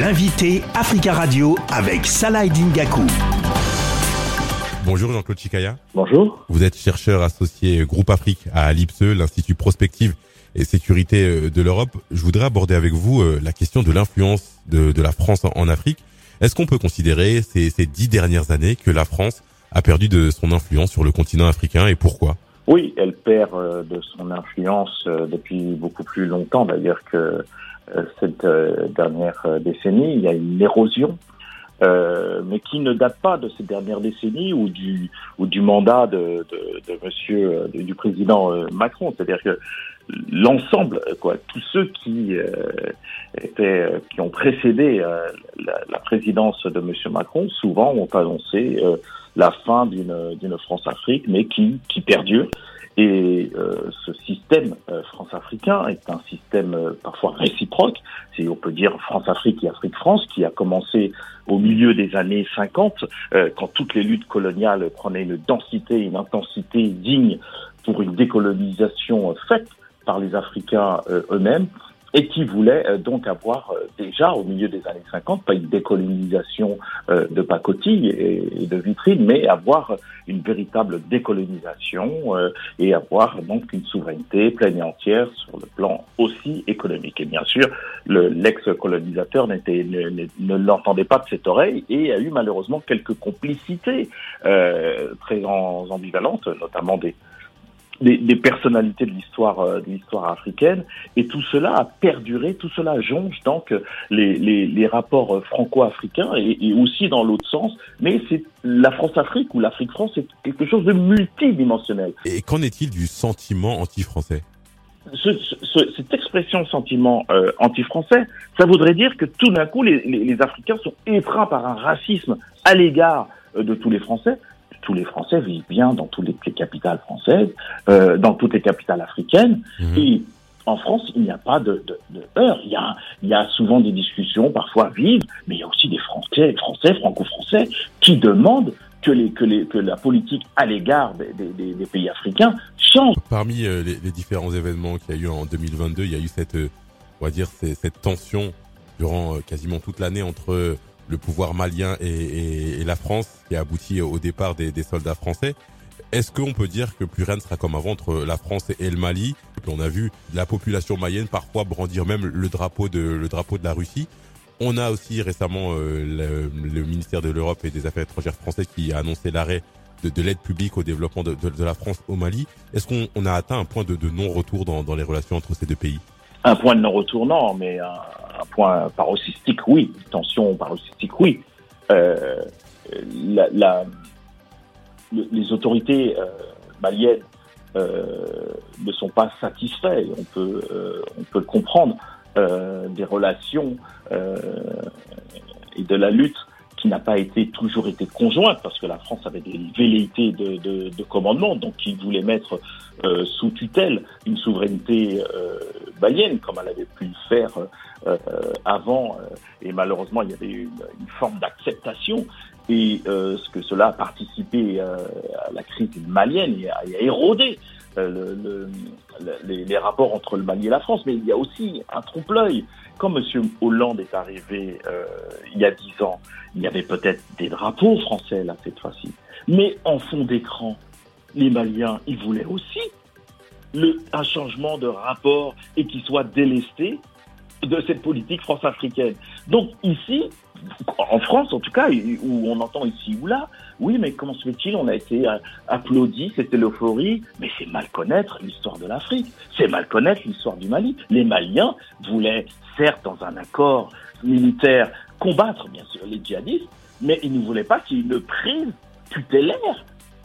L'invité Africa Radio avec Salah Dingaku. Bonjour Jean-Claude Chikaya. Bonjour. Vous êtes chercheur associé Groupe Afrique à l'IPSE, l'Institut Prospective et Sécurité euh, de l'Europe. Je voudrais aborder avec vous euh, la question de l'influence de, de, la France en Afrique. Est-ce qu'on peut considérer ces, ces dix dernières années que la France a perdu de son influence sur le continent africain et pourquoi? Oui, elle perd euh, de son influence depuis beaucoup plus longtemps d'ailleurs que cette dernière décennie. Il y a une érosion euh, mais qui ne date pas de ces dernières décennies ou du ou du mandat de, de, de Monsieur du président Macron. C'est-à-dire que l'ensemble, quoi, tous ceux qui euh, étaient, qui ont précédé euh, la, présidence de Monsieur Macron, souvent ont annoncé euh, la fin d'une d'une France-Afrique, mais qui qui perdure. Et ce système France-africain est un système parfois réciproque, si on peut dire France-Afrique et Afrique-France, qui a commencé au milieu des années 50, quand toutes les luttes coloniales prenaient une densité, une intensité digne pour une décolonisation faite par les Africains euh, eux-mêmes et qui voulaient euh, donc avoir euh, déjà au milieu des années 50, pas une décolonisation de pacotille et, de vitrine, mais avoir une véritable décolonisation et avoir donc une souveraineté pleine et entière sur le plan aussi économique. Et bien sûr, l'ex-colonisateur ne, ne l'entendait pas de cette oreille et a eu malheureusement quelques complicités très ambivalentes, notamment des des, des, personnalités de l'histoire euh, de l'histoire africaine et tout cela a perduré, tout cela jonge donc les, les, les rapports franco-africains et, et, aussi dans l'autre sens. Mais c'est la France-Afrique ou l'Afrique-France, c'est quelque chose de multidimensionnel. Et qu'en est-il du sentiment anti-français? Ce, ce, cette expression sentiment euh, anti-français, ça voudrait dire que tout d'un coup, les, les, les, Africains sont étreints par un racisme à l'égard euh, de tous les Français, tous les Français vivent bien dans toutes les capitales françaises, euh, dans toutes les capitales africaines. Mmh. Et en France, il n'y a pas de, de, de heurts. Il y, a, il y a souvent des discussions, parfois vives, mais il y a aussi des Français, Français, franco-français, qui demandent que, les, que, les, que la politique à l'égard des, des, des, pays africains change. Parmi euh, les, les, différents événements qu'il y a eu en 2022, il y a eu cette, euh, on va dire, cette, tension durant quasiment toute l'année entre le pouvoir malien et, et, et, la France qui a abouti au départ des, des soldats français. Est-ce qu'on peut dire que plus rien ne sera comme avant entre la France et le Mali? On a vu la population malienne parfois brandir même le drapeau de le drapeau de la Russie. On a aussi récemment euh, le, le, ministère de l'Europe et des Affaires étrangères français qui a annoncé l'arrêt de, de l'aide publique au développement de, de, la France au Mali. Est-ce qu'on on a atteint un point de, non-retour dans, dans les relations entre ces deux pays? Un point de non-retour, non, mais un, un point paroxystique, oui. Tension paroxystique, oui. Euh, la, la, les autorités euh, maliennes euh, ne sont pas satisfaits. On peut, euh, on peut le comprendre euh, des relations euh, et de la lutte qui n'a pas été toujours été conjointe parce que la France avait des velléités de, de, de commandement, donc il voulait mettre euh, sous tutelle une souveraineté euh, malienne comme elle avait pu le faire euh, avant, et malheureusement il y avait une, une forme d'acceptation. Et ce que cela a participé à la crise malienne et a, et a érodé le, les, rapports entre le Mali et la France, mais il y a aussi un trompe-l'œil. Quand M. Hollande est arrivé euh, il y a dix ans, il y avait peut-être des drapeaux français là cette fois-ci, mais en fond d'écran, les Maliens, ils voulaient aussi un changement de rapport et qui soit délesté de cette politique france-africaine. Donc ici, en France en tout cas, où on entend ici ou là, oui, mais comment se fait-il On a été applaudi, c'était l'euphorie, mais c'est mal connaître l'histoire de l'Afrique, c'est mal connaître l'histoire du Mali. Les Maliens voulaient, certes, dans un accord militaire, combattre, bien sûr, les djihadistes, mais ils ne voulaient pas qu'il y ait une prise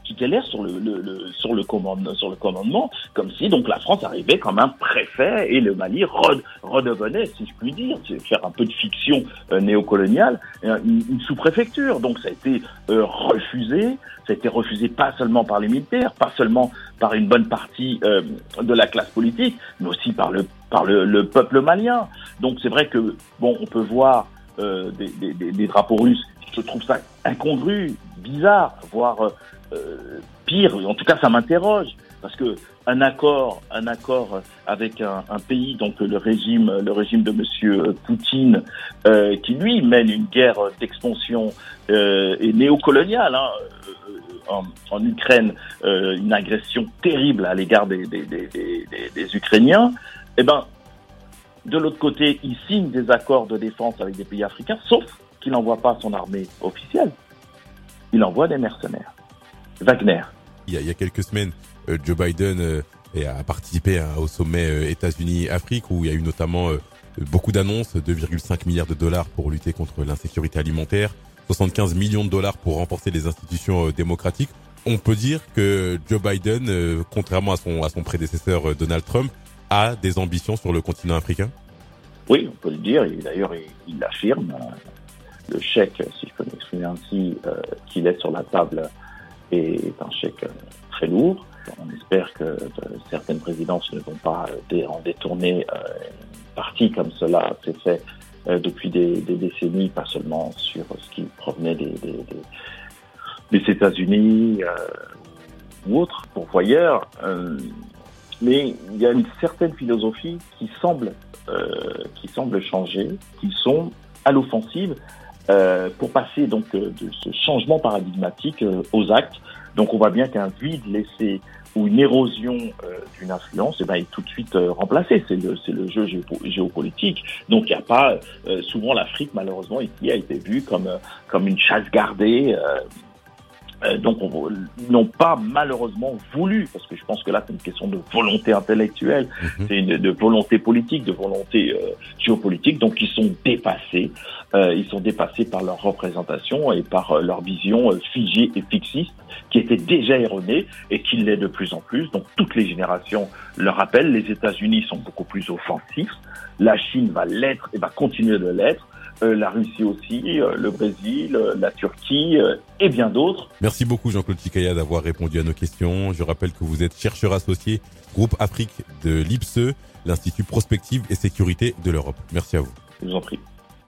tutélaire sur le, le, le, sur le commandement sur le commandement comme si donc la France arrivait comme un préfet et le Mali redevenait si je puis dire faire un peu de fiction euh, néocoloniale une, une sous-préfecture. Donc ça a été euh, refusé. Ça a été refusé pas seulement par les militaires pas seulement par une bonne partie euh, de la classe politique mais aussi par le par le, le peuple malien. Donc c'est vrai que bon on peut voir euh, des, des, des, drapeaux russes. Je trouve ça incongru bizarre voire euh, pire, en tout cas ça m'interroge. parce que un accord, avec un, pays, donc le régime, le régime de Monsieur Poutine, euh, qui lui mène une guerre d'expansion euh, néocoloniale hein, en, Ukraine, une agression terrible à l'égard des, Ukrainiens. Eh ben, de l'autre côté, il signe des accords de défense avec des pays africains, sauf qu'il n'envoie pas son armée officielle. Il envoie des mercenaires. Wagner. Il y a, il y a quelques semaines, euh, Joe Biden euh, a participé au sommet euh, États-Unis-Afrique où il y a eu notamment beaucoup d'annonces, 2,5 milliards de dollars pour lutter contre l'insécurité alimentaire, 75 millions de dollars pour renforcer les institutions démocratiques. On peut dire que Joe Biden, contrairement à son, à son prédécesseur Donald Trump, a des ambitions sur le continent africain? Oui, on peut le dire. Et d'ailleurs, il l'affirme. Le chèque, si je peux m'exprimer ainsi, qu'il est sur la table est un chèque très lourd. On espère que euh, certaines présidences ne vont pas euh, en détourner euh, une partie comme cela s'est fait depuis des, décennies, pas seulement sur ce qui provenait des, des, États-Unis ou autres pourvoyeurs. mais il y a une certaine philosophie qui semble, qui semble changer, qui sont à l'offensive pour passer donc de ce changement paradigmatique aux actes. Donc on voit bien qu'un vide laissé ou une érosion euh, d'une influence eh ben, est tout de suite euh, remplacée. C'est le, c'est le jeu géopolitique. Donc il n'y a pas euh, souvent l'Afrique malheureusement ici a été vue comme comme une chasse gardée euh, donc, n'ont pas malheureusement voulu, parce que je pense que là, c'est une question de volonté intellectuelle, mhm. c'est une de volonté politique, de volonté euh, géopolitique. Donc, ils sont dépassés. Euh, ils sont dépassés par leur représentation et par euh, leur vision figée et fixiste, qui était déjà erronée et qui l'est de plus en plus. Donc, toutes les générations le rappellent. Les États-Unis sont beaucoup plus offensifs. La Chine va l'être et va continuer de l'être. Euh, la Russie aussi, euh, le Brésil, euh, la Turquie et bien d'autres. Merci beaucoup Jean-Claude Ticaya d'avoir répondu à nos questions. Je rappelle que vous êtes chercheur associé groupe Afrique de l'IPSE, l'Institut Prospective et Sécurité de l'Europe. Merci à vous. Je vous en prie.